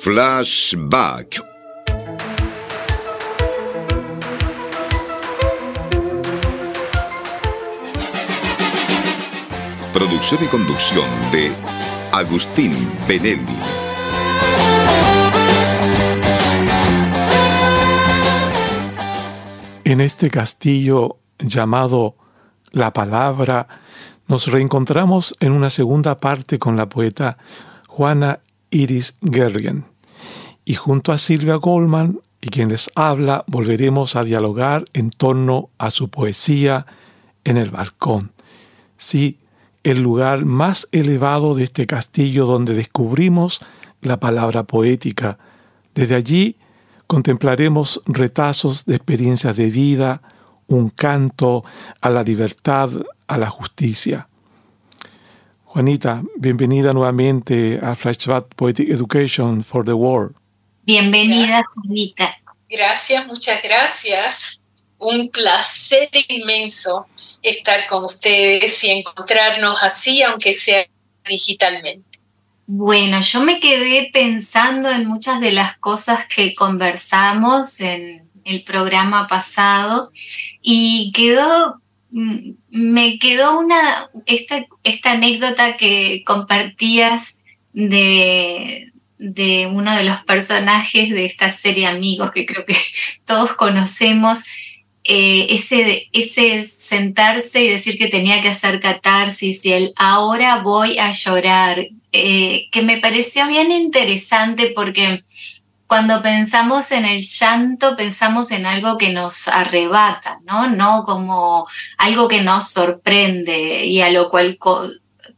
Flashback. Producción y conducción de Agustín Benelli. En este castillo llamado La Palabra, nos reencontramos en una segunda parte con la poeta Juana Iris Gergen. Y junto a Silvia Goldman y quien les habla, volveremos a dialogar en torno a su poesía en el balcón. Sí, el lugar más elevado de este castillo donde descubrimos la palabra poética. Desde allí contemplaremos retazos de experiencias de vida, un canto a la libertad, a la justicia. Juanita, bienvenida nuevamente a Flashback Poetic Education for the World. Bienvenida, Juanita. Gracias, muchas gracias. Un placer inmenso estar con ustedes y encontrarnos así, aunque sea digitalmente. Bueno, yo me quedé pensando en muchas de las cosas que conversamos en el programa pasado y quedó Mm, me quedó una, esta, esta anécdota que compartías de, de uno de los personajes de esta serie Amigos, que creo que todos conocemos, eh, ese, ese sentarse y decir que tenía que hacer catarsis y el ahora voy a llorar, eh, que me pareció bien interesante porque cuando pensamos en el llanto, pensamos en algo que nos arrebata, ¿no? No como algo que nos sorprende y a lo cual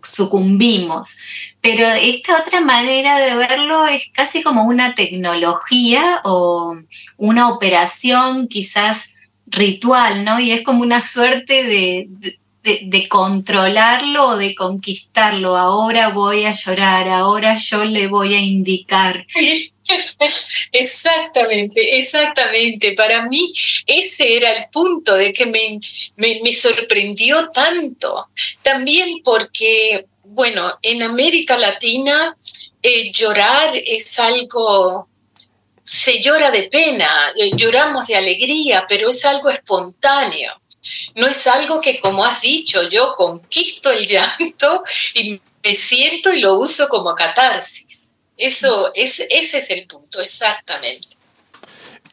sucumbimos. Pero esta otra manera de verlo es casi como una tecnología o una operación quizás ritual, ¿no? Y es como una suerte de, controlarlo o de conquistarlo. Ahora voy a llorar, ahora yo le voy a indicar. Exactamente, exactamente. Para mí ese era el punto de que me, me, sorprendió tanto. También porque, bueno, en América Latina eh, llorar es algo, se llora de pena, eh, lloramos de alegría, pero es algo espontáneo. No es algo que, como has dicho, yo conquisto el llanto y me siento y lo uso como catarsis. Eso, es, ese es el punto, exactamente.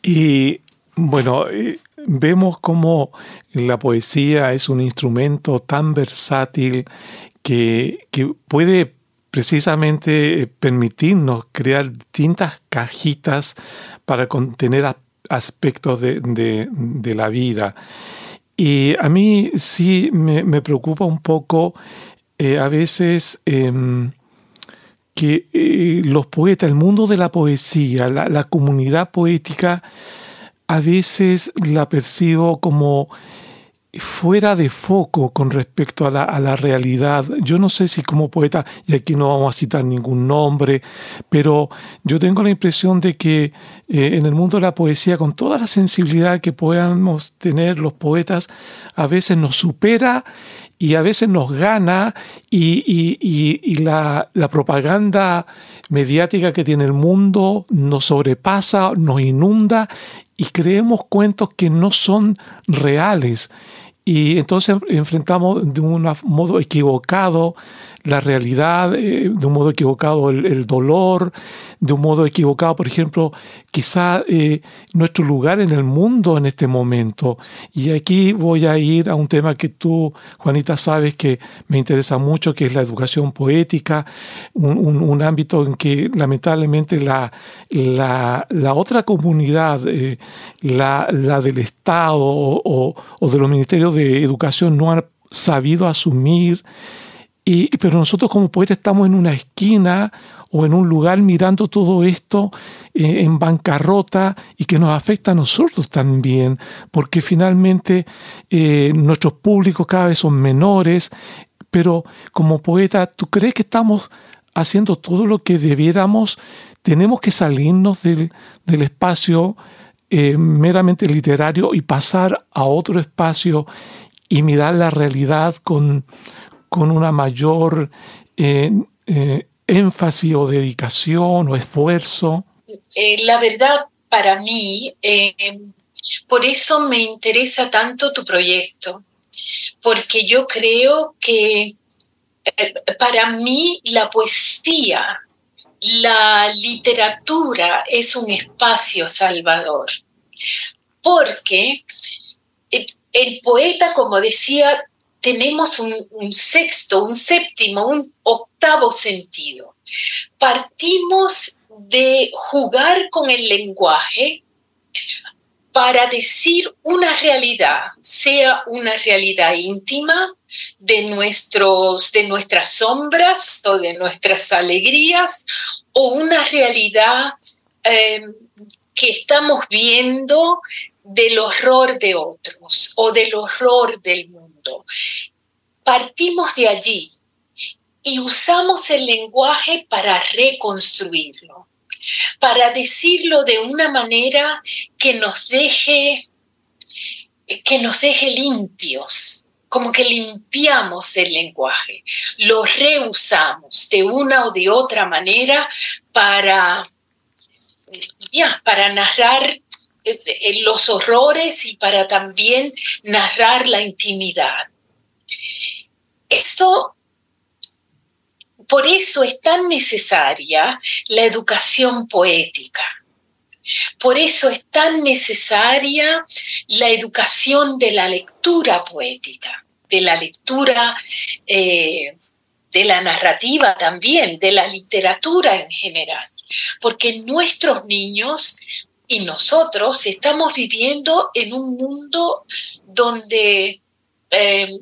Y bueno, eh, vemos cómo la poesía es un instrumento tan versátil que, puede precisamente permitirnos crear distintas cajitas para contener aspectos de, la vida. Y a mí sí me, preocupa un poco eh, a veces em, que eh, los poetas, el mundo de la poesía, la, comunidad poética, a veces la percibo como fuera de foco con respecto a la, realidad. Yo no sé si como poeta, y aquí no vamos a citar ningún nombre, pero yo tengo la impresión de que eh, en el mundo de la poesía, con toda la sensibilidad que podamos tener los poetas, a veces nos supera y a veces nos gana y, la, propaganda mediática que tiene el mundo nos sobrepasa, nos inunda y creemos cuentos que no son reales. Y entonces enfrentamos de un modo equivocado la realidad, eh, de un modo equivocado el, dolor, de un modo equivocado, por ejemplo, quizá eh, nuestro lugar en el mundo en este momento. Y aquí voy a ir a un tema que tú, Juanita, sabes que me interesa mucho, que es la educación poética, un, ámbito en que lamentablemente la, la, otra comunidad, eh, la, la, del Estado o, o de los ministerios de educación no han sabido asumir pero nosotros como poetas estamos en una esquina o en un lugar mirando todo esto eh, en bancarrota y que nos afecta a nosotros también, porque finalmente eh, nuestros públicos cada vez son menores, pero como poeta, ¿tú crees que estamos haciendo todo lo que debiéramos? Tenemos que salirnos del, espacio eh, meramente literario y pasar a otro espacio y mirar la realidad con, con una mayor eh, eh, énfasis o dedicación o esfuerzo? Eh, la verdad, para mí, por eso me interesa tanto tu proyecto, porque yo creo que para mí la poesía, la literatura es un espacio salvador, porque el, poeta, como decía, tenemos un, sexto, un séptimo, un octavo sentido. Partimos de jugar con el lenguaje para decir una realidad, sea una realidad íntima de, nuestros, de nuestras sombras o de nuestras alegrías, o una realidad eh, que estamos viendo del horror de otros o del horror del mundo. Partimos de allí y usamos el lenguaje para reconstruirlo, para decirlo de una manera que nos deje que nos deje limpios, como que limpiamos el lenguaje, lo reusamos de una o de otra manera para ya, para narrar los horrores y para también narrar la intimidad. Esto, por eso es tan necesaria la educación poética. Por eso es tan necesaria la educación de la lectura poética, de la lectura eh, de la narrativa también, de la literatura en general porque nuestros niños y nosotros estamos viviendo en un mundo donde eh,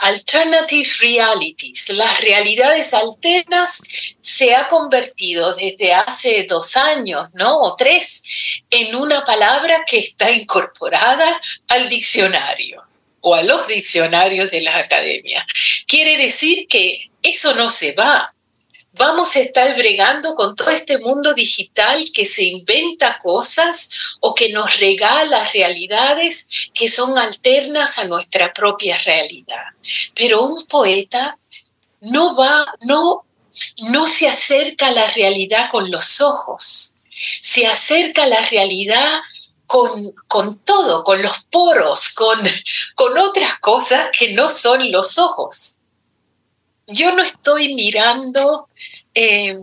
alternative realities, las realidades alternas, se ha convertido desde hace dos años, ¿no? O tres, en una palabra que está incorporada al diccionario o a los diccionarios de las academias. Quiere decir que eso no se va, vamos a estar bregando con todo este mundo digital que se inventa cosas o que nos regala realidades que son alternas a nuestra propia realidad. Pero un poeta no va, no, no se acerca a la realidad con los ojos, se acerca a la realidad con, con, todo, con los poros, con, con otras cosas que no son los ojos yo no estoy mirando, eh,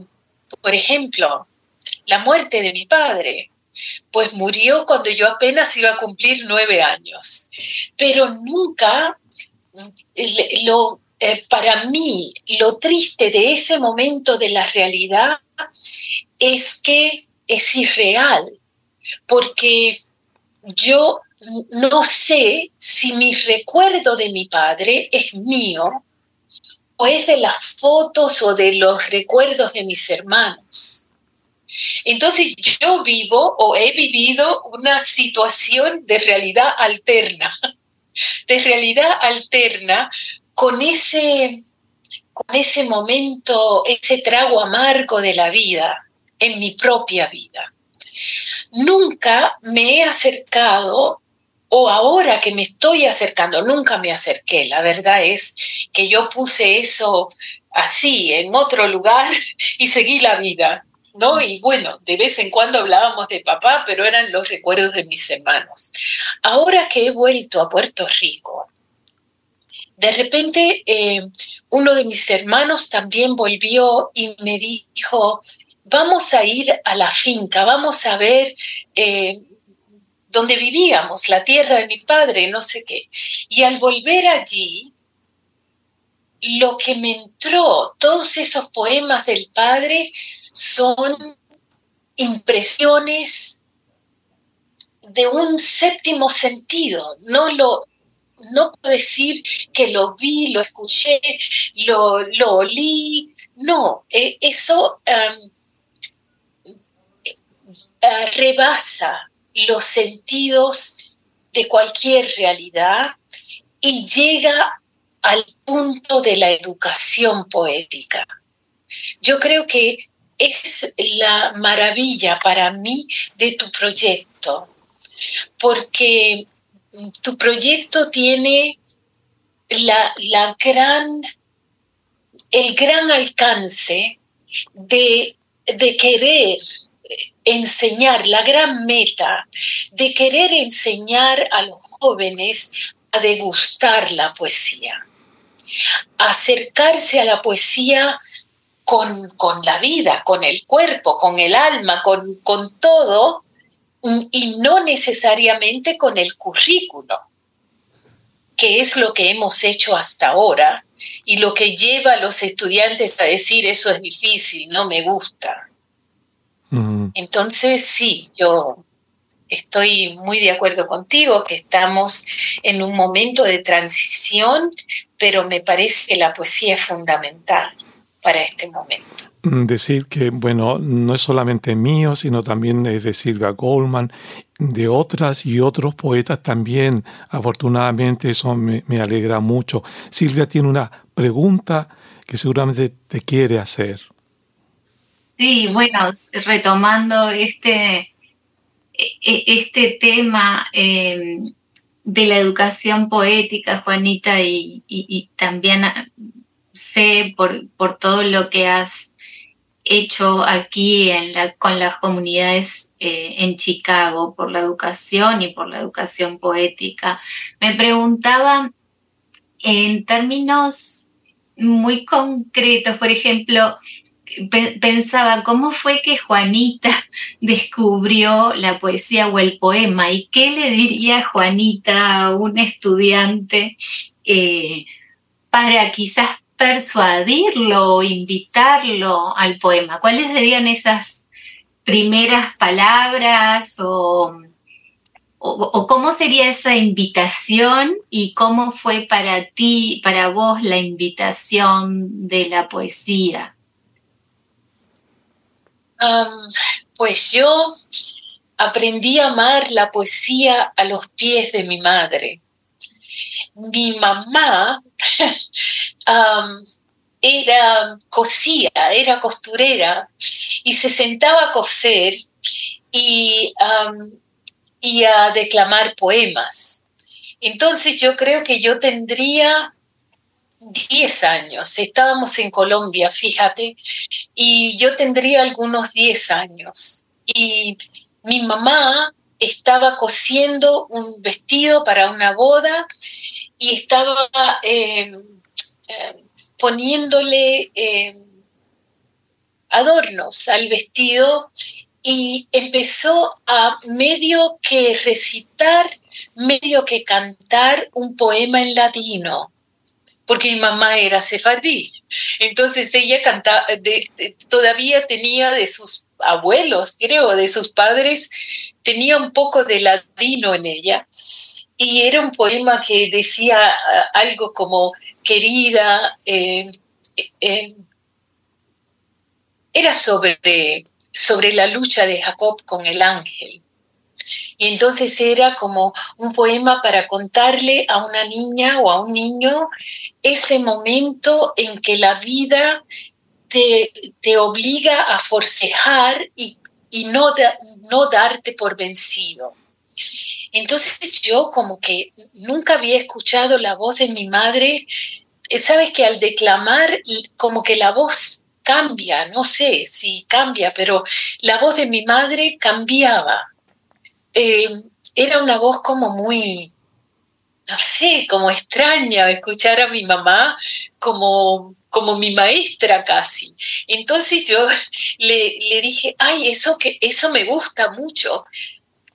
por ejemplo, la muerte de mi padre, pues murió cuando yo apenas iba a cumplir nueve años, pero nunca lo, eh, para mí lo triste de ese momento de la realidad es que es irreal, porque yo no sé si mi recuerdo de mi padre es mío o es de las fotos o de los recuerdos de mis hermanos. Entonces yo vivo o he vivido una situación de realidad alterna, de realidad alterna con ese, con ese momento, ese trago amargo de la vida en mi propia vida. Nunca me he acercado o ahora que me estoy acercando, nunca me acerqué, la verdad es que yo puse eso así, en otro lugar, y seguí la vida, ¿no? Y bueno, de vez en cuando hablábamos de papá, pero eran los recuerdos de mis hermanos. Ahora que he vuelto a Puerto Rico, de repente eh, uno de mis hermanos también volvió y me dijo, vamos a ir a la finca, vamos a ver eh, donde vivíamos, la tierra de mi padre, no sé qué. Y al volver allí, lo que me entró, todos esos poemas del padre son impresiones de un séptimo sentido. No lo, no puedo decir que lo vi, lo escuché, lo, lo olí. No, e, eso eh, rebasa los sentidos de cualquier realidad y llega al punto de la educación poética. Yo creo que es la maravilla para mí de tu proyecto, porque tu proyecto tiene la, gran el gran alcance de, de querer enseñar, la gran meta de querer enseñar a los jóvenes a degustar la poesía, acercarse a la poesía con, con la vida, con el cuerpo, con el alma, con, con todo, y no necesariamente con el currículo, que es lo que hemos hecho hasta ahora y lo que lleva a los estudiantes a decir eso es difícil, no me gusta. Entonces, sí, yo estoy muy de acuerdo contigo que estamos en un momento de transición, pero me parece que la poesía es fundamental para este momento. Mm, decir que, bueno, no es solamente mío, sino también es de Silvia Goldman, de otras y otros poetas también. Afortunadamente eso me, me alegra mucho. Silvia tiene una pregunta que seguramente te quiere hacer. Sí, bueno, retomando este, e, e, este tema em, de la educación poética, Juanita, y, también ah, sé por, por, todo lo que has hecho aquí en la, con las comunidades eh, en Chicago por la educación y por la educación poética. Me preguntaba en términos muy concretos, por ejemplo, pensaba cómo fue que Juanita descubrió la poesía o el poema y qué le diría Juanita a un estudiante eh, para quizás persuadirlo o invitarlo al poema. ¿Cuáles serían esas primeras palabras o, o, cómo sería esa invitación y cómo fue para ti, para vos, la invitación de la poesía? Pues yo aprendí a amar la poesía a los pies de mi madre. Mi mamá era cosía, era costurera y se sentaba a coser y, y a declamar poemas. Entonces yo creo que yo tendría 10 años. Estábamos en Colombia, fíjate, y yo tendría algunos 10 años. Y mi mamá estaba cosiendo un vestido para una boda y estaba em, em, poniéndole em, adornos al vestido y empezó a medio que recitar, medio que cantar un poema en latino porque mi mamá era sefardí. Entonces ella cantaba, todavía tenía de sus abuelos, creo, de sus padres, tenía un poco de ladino en ella. Y era un poema que decía ah, algo como, querida, eh, eh, era sobre, sobre la lucha de Jacob con el ángel. Y entonces era como un poema para contarle a una niña o a un niño ese momento en que la vida te, te obliga a forcejar y, y no, no darte por vencido. Entonces yo como que nunca había escuchado la voz de mi madre. Eh, Sabes que al declamar como que la voz cambia, no sé si cambia, pero la voz de mi madre cambiaba eh, era una voz como muy, no sé, como extraña escuchar a mi mamá como, como mi maestra casi. Entonces yo le, le dije, ay, eso, que, eso me gusta mucho.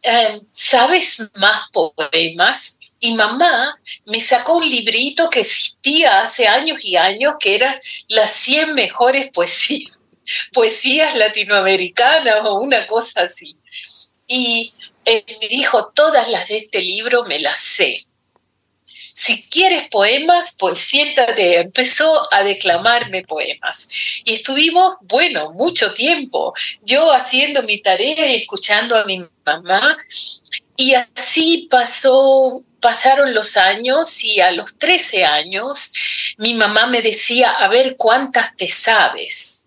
Eh, ¿Sabes más poemas? Y mamá me sacó un librito que existía hace años y años, que era las 100 mejores poesías, poesías latinoamericanas o una cosa así. Y me dijo, todas las de este libro me las sé. Si quieres poemas, pues siéntate. Empezó a declamarme poemas. Y estuvimos, bueno, mucho tiempo, yo haciendo mi tarea y escuchando a mi mamá. Y así pasó, pasaron los años y a los 13 años mi mamá me decía, a ver cuántas te sabes.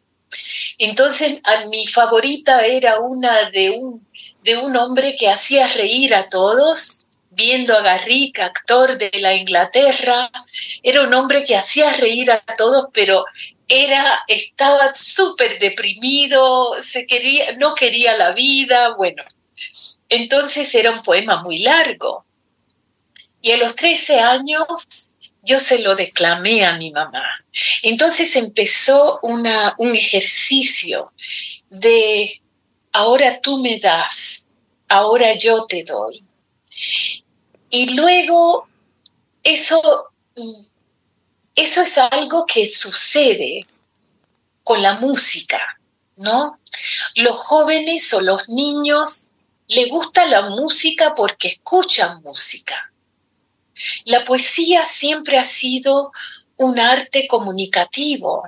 Entonces, a mi favorita era una de un de un hombre que hacía reír a todos, viendo a Garrick, actor de la Inglaterra. Era un hombre que hacía reír a todos, pero era, estaba súper deprimido, se quería, no quería la vida, bueno. Entonces era un poema muy largo. Y a los 13 años yo se lo declamé a mi mamá. Entonces empezó una, un ejercicio de, ahora tú me das, ahora yo te doy. Y luego eso, eso es algo que sucede con la música, ¿no? Los jóvenes o los niños le gusta la música porque escuchan música. La poesía siempre ha sido un arte comunicativo.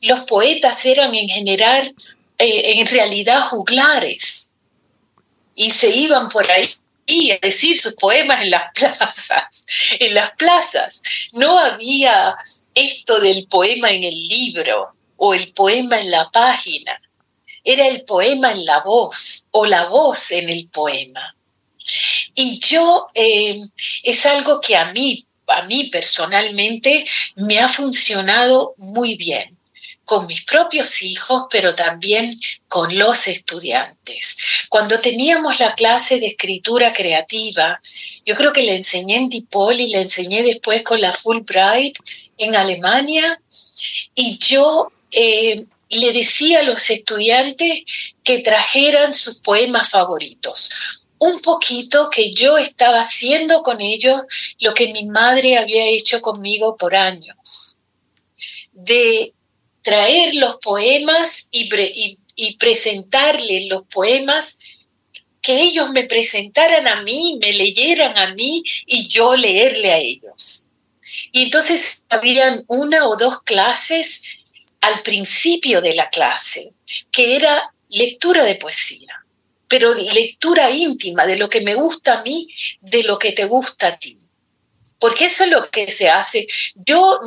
Los poetas eran en general, en realidad, juglares y se iban por ahí a decir sus poemas en las plazas. En las plazas no había esto del poema en el libro o el poema en la página. Era el poema en la voz o la voz en el poema. Y yo eh, es algo que a mí, a mí personalmente me ha funcionado muy bien con mis propios hijos, pero también con los estudiantes. Cuando teníamos la clase de escritura creativa, yo creo que le enseñé en DePaul y le enseñé después con la Fulbright en Alemania, y yo eh, le decía a los estudiantes que trajeran sus poemas favoritos. Un poquito que yo estaba haciendo con ellos lo que mi madre había hecho conmigo por años. De traer los poemas y, presentarles los poemas que ellos me presentaran a mí, me leyeran a mí y yo leerle a ellos. Y entonces habían una o dos clases al principio de la clase, que era lectura de poesía, pero lectura íntima de lo que me gusta a mí, de lo que te gusta a ti porque eso es lo que se hace. Yo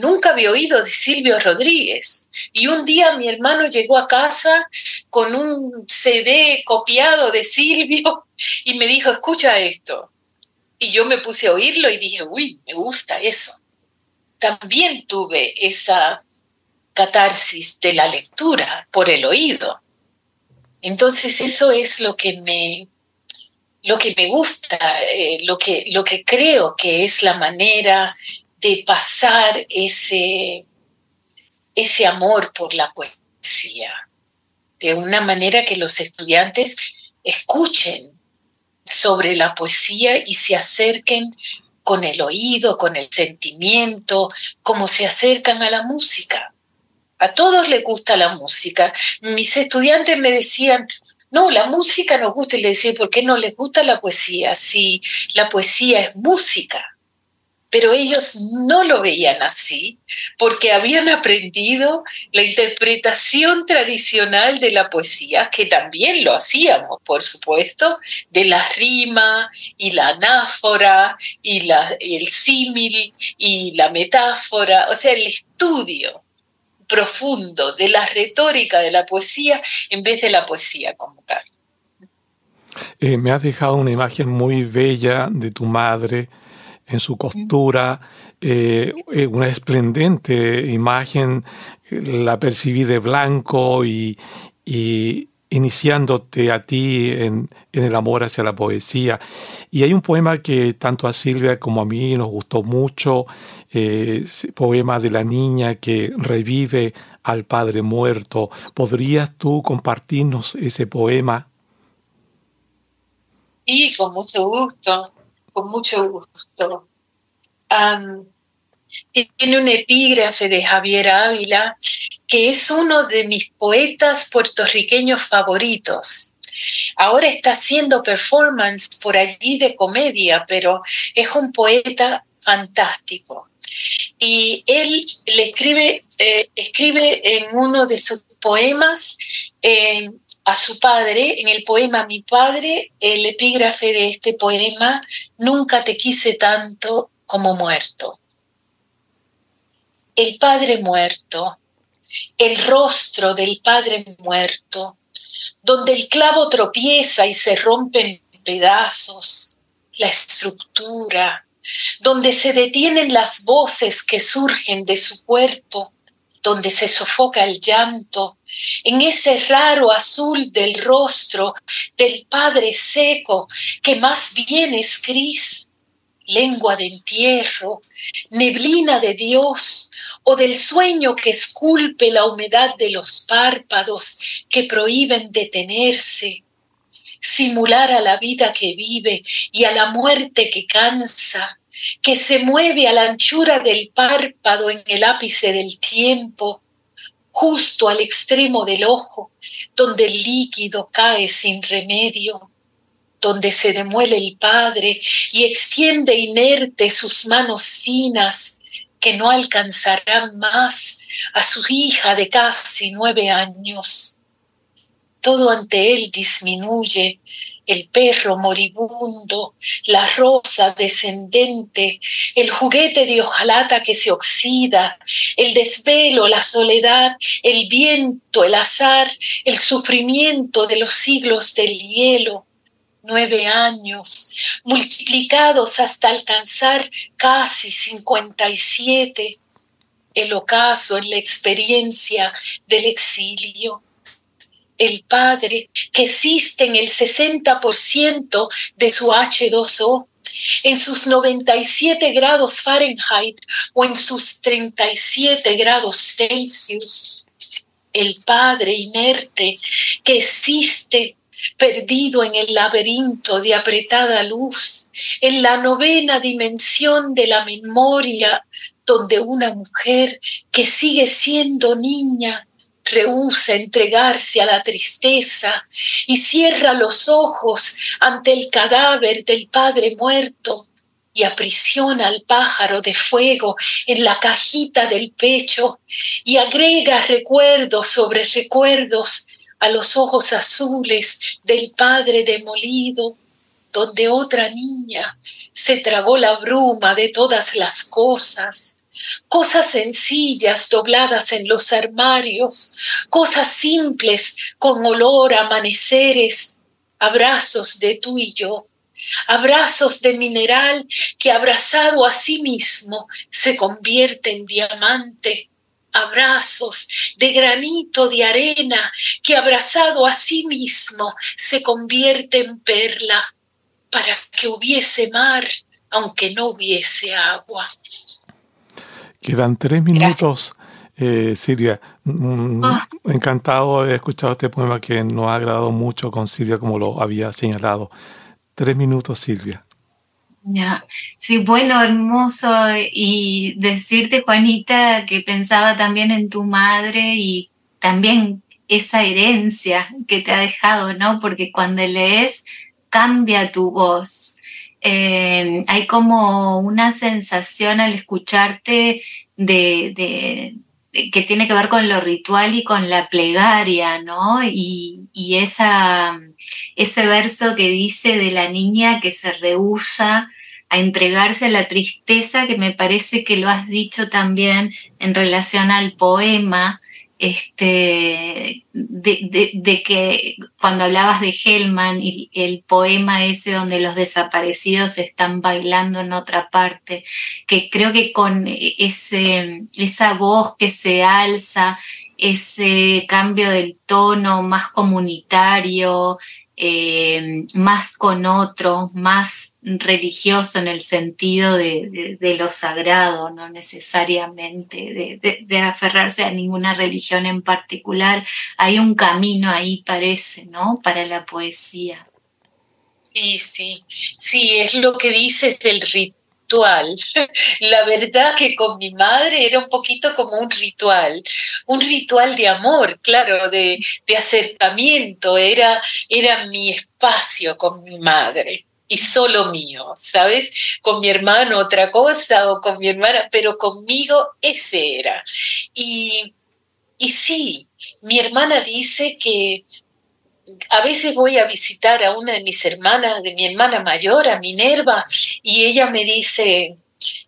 nunca había oído de Silvio Rodríguez y un día mi hermano llegó a casa con un CD copiado de Silvio y me dijo, escucha esto. Y yo me puse a oírlo y dije, uy, me gusta eso. También tuve esa catarsis de la lectura por el oído. Entonces eso es lo que me, lo que me gusta, eh, lo, que, lo que creo que es la manera de pasar ese, ese amor por la poesía, de una manera que los estudiantes escuchen sobre la poesía y se acerquen con el oído, con el sentimiento, como se acercan a la música. A todos les gusta la música. Mis estudiantes me decían, no, la música nos gusta y le decía, ¿por qué no les gusta la poesía? Si la poesía es música. Pero ellos no lo veían así porque habían aprendido la interpretación tradicional de la poesía, que también lo hacíamos, por supuesto, de la rima y la anáfora y, la, y el símil y la metáfora, o sea, el estudio profundo de la retórica de la poesía en vez de la poesía como tal. Eh, me has dejado una imagen muy bella de tu madre en su costura, eh, eh, una esplendente imagen, la percibí de blanco y, iniciándote a ti en, el amor hacia la poesía. Y hay un poema que tanto a Silvia como a mí nos gustó mucho, eh, poema de la niña que revive al padre muerto. ¿Podrías tú compartirnos ese poema? Sí, con mucho gusto, con mucho gusto. Tiene un epígrafe de Javier Ávila, que es uno de mis poetas puertorriqueños favoritos. Ahora está haciendo performance por allí de comedia, pero es un poeta fantástico. Y él le escribe, eh, escribe en uno de sus poemas eh, a su padre, en el poema Mi padre, el epígrafe de este poema, Nunca te quise tanto como muerto. El padre muerto, el rostro del padre muerto, donde el clavo tropieza y se rompe en pedazos, la estructura, donde se detienen las voces que surgen de su cuerpo, donde se sofoca el llanto, en ese raro azul del rostro del Padre seco, que más bien es gris, lengua de entierro, neblina de Dios, o del sueño que esculpe la humedad de los párpados que prohíben detenerse, simular a la vida que vive y a la muerte que cansa, que se mueve a la anchura del párpado en el ápice del tiempo, justo al extremo del ojo, donde el líquido cae sin remedio, donde se demuele el Padre y extiende inerte sus manos finas que no alcanzarán más a su hija de casi nueve años. Todo ante él disminuye, el perro moribundo, la rosa descendente, el juguete de hojalata que se oxida, el desvelo, la soledad, el viento, el azar, el sufrimiento de los siglos del hielo. Nueve años, multiplicados hasta alcanzar casi cincuenta y siete, el ocaso en la experiencia del exilio el Padre que existe en el 60% de su H2O, en sus 97 grados Fahrenheit o en sus 37 grados Celsius. El Padre inerte que existe perdido en el laberinto de apretada luz, en la novena dimensión de la memoria, donde una mujer que sigue siendo niña rehúsa entregarse a la tristeza y cierra los ojos ante el cadáver del padre muerto y aprisiona al pájaro de fuego en la cajita del pecho y agrega recuerdos sobre recuerdos a los ojos azules del padre demolido, donde otra niña se tragó la bruma de todas las cosas cosas sencillas dobladas en los armarios, cosas simples con olor a amaneceres, abrazos de tú y yo, abrazos de mineral que abrazado a sí mismo se convierte en diamante, abrazos de granito de arena que abrazado a sí mismo se convierte en perla para que hubiese mar aunque no hubiese agua. Quedan tres minutos, eh, Silvia. Mm, ah. Encantado de haber escuchado este poema que nos ha agradado mucho con Silvia, como lo había señalado. Tres minutos, Silvia. Ya, sí, bueno, hermoso. Y decirte, Juanita, que pensaba también en tu madre y también esa herencia que te ha dejado, ¿no? Porque cuando lees, cambia tu voz. Eh, hay como una sensación al escucharte de, que tiene que ver con lo ritual y con la plegaria, ¿no? Y, esa, ese verso que dice de la niña que se rehúsa a entregarse a la tristeza, que me parece que lo has dicho también en relación al poema, este, de, que cuando hablabas de Hellman y el poema ese donde los desaparecidos están bailando en otra parte, que creo que con ese, esa voz que se alza, ese cambio del tono más comunitario, eh, más con otro, más religioso en el sentido de, lo sagrado, no necesariamente de, aferrarse a ninguna religión en particular. Hay un camino ahí, parece, ¿no? Para la poesía. Sí, sí, sí, es lo que dices del ritual la verdad que con mi madre era un poquito como un ritual, un ritual de amor, claro, de, acercamiento, era, era mi espacio con mi madre y solo mío, ¿sabes? Con mi hermano otra cosa o con mi hermana, pero conmigo ese era. Y, y sí, mi hermana dice que a veces voy a visitar a una de mis hermanas, de mi hermana mayor, a Minerva, y ella me dice,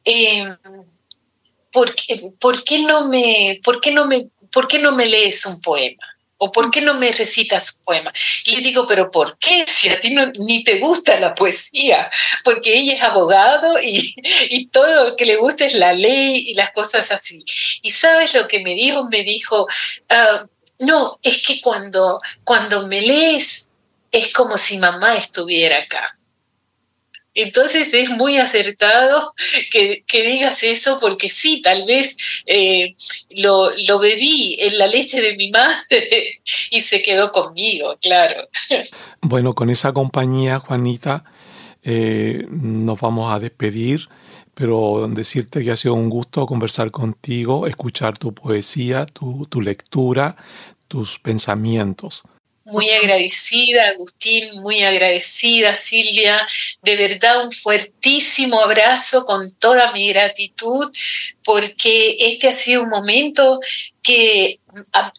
em, ¿por, qué, no me, por, qué no me, ¿por qué no me lees un poema? ¿O por qué no me recitas poema? Y le digo, pero ¿por qué? Si a ti no, ni te gusta la poesía, porque ella es abogado y, y todo lo que le gusta es la ley y las cosas así. Y sabes lo que me dijo? Me dijo, ah, no, es que cuando, cuando me lees es como si mamá estuviera acá. Entonces es muy acertado que, digas eso porque sí, tal vez eh, lo, lo, bebí en la leche de mi madre y se quedó conmigo, claro. Bueno, con esa compañía, Juanita, eh, nos vamos a despedir, pero decirte que ha sido un gusto conversar contigo, escuchar tu poesía, tu, tu lectura, tus pensamientos. Muy agradecida, Agustín, muy agradecida, Silvia. De verdad, un fuertísimo abrazo con toda mi gratitud, porque este ha sido un momento que ha,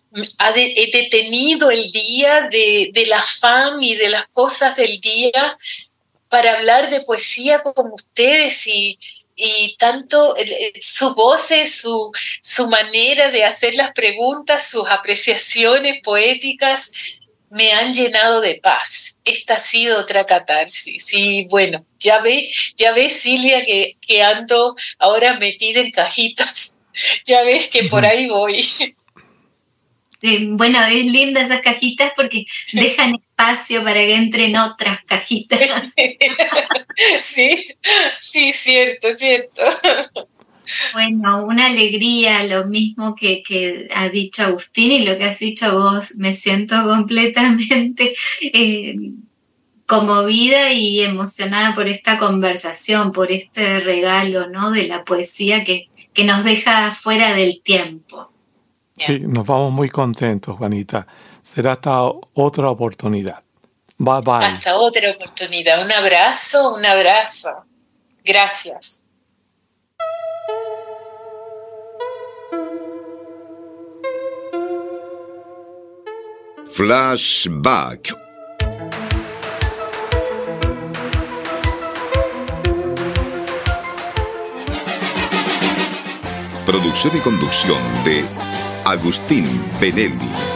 he detenido el día de, del afán y de las cosas del día para hablar de poesía con ustedes y, y tanto eh, eh, su voz, su, su manera de hacer las preguntas, sus apreciaciones poéticas, me han llenado de paz. Esta ha sido otra catarsis. Y bueno, ya ve, ya ves Silvia que, que ando ahora metida en cajitas. Ya ves que por ahí voy. bueno, es linda esas cajitas porque dejan espacio para que entren otras cajitas. sí, sí, cierto, cierto. Bueno, una alegría, lo mismo que, que, ha dicho Agustín y lo que has dicho vos. Me siento completamente eh, conmovida y emocionada por esta conversación, por este regalo ¿no? de la poesía que, que nos deja fuera del tiempo. Sí, nos vamos muy contentos, Juanita. Será hasta otra oportunidad. Bye bye. Hasta otra oportunidad. Un abrazo, un abrazo. Gracias. Flashback. Producción y conducción de Agustín Benelli.